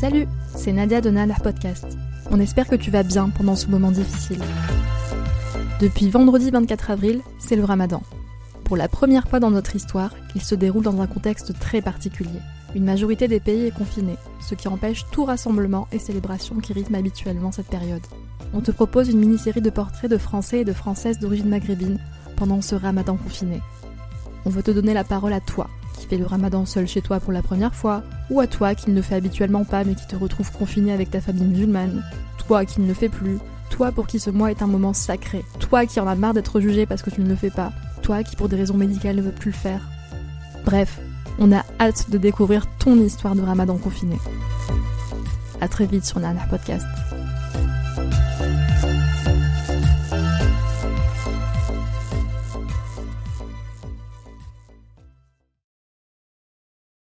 Salut, c'est Nadia Nanar Podcast. On espère que tu vas bien pendant ce moment difficile. Depuis vendredi 24 avril, c'est le ramadan. Pour la première fois dans notre histoire, il se déroule dans un contexte très particulier. Une majorité des pays est confinée, ce qui empêche tout rassemblement et célébration qui rythme habituellement cette période. On te propose une mini-série de portraits de Français et de Françaises d'origine maghrébine pendant ce ramadan confiné. On veut te donner la parole à toi, le ramadan seul chez toi pour la première fois, ou à toi qui ne le fais habituellement pas mais qui te retrouve confiné avec ta famille musulmane, toi qui ne le fais plus, toi pour qui ce mois est un moment sacré, toi qui en as marre d'être jugé parce que tu ne le fais pas, toi qui pour des raisons médicales ne veux plus le faire. Bref, on a hâte de découvrir ton histoire de ramadan confiné. A très vite sur Nana Podcast.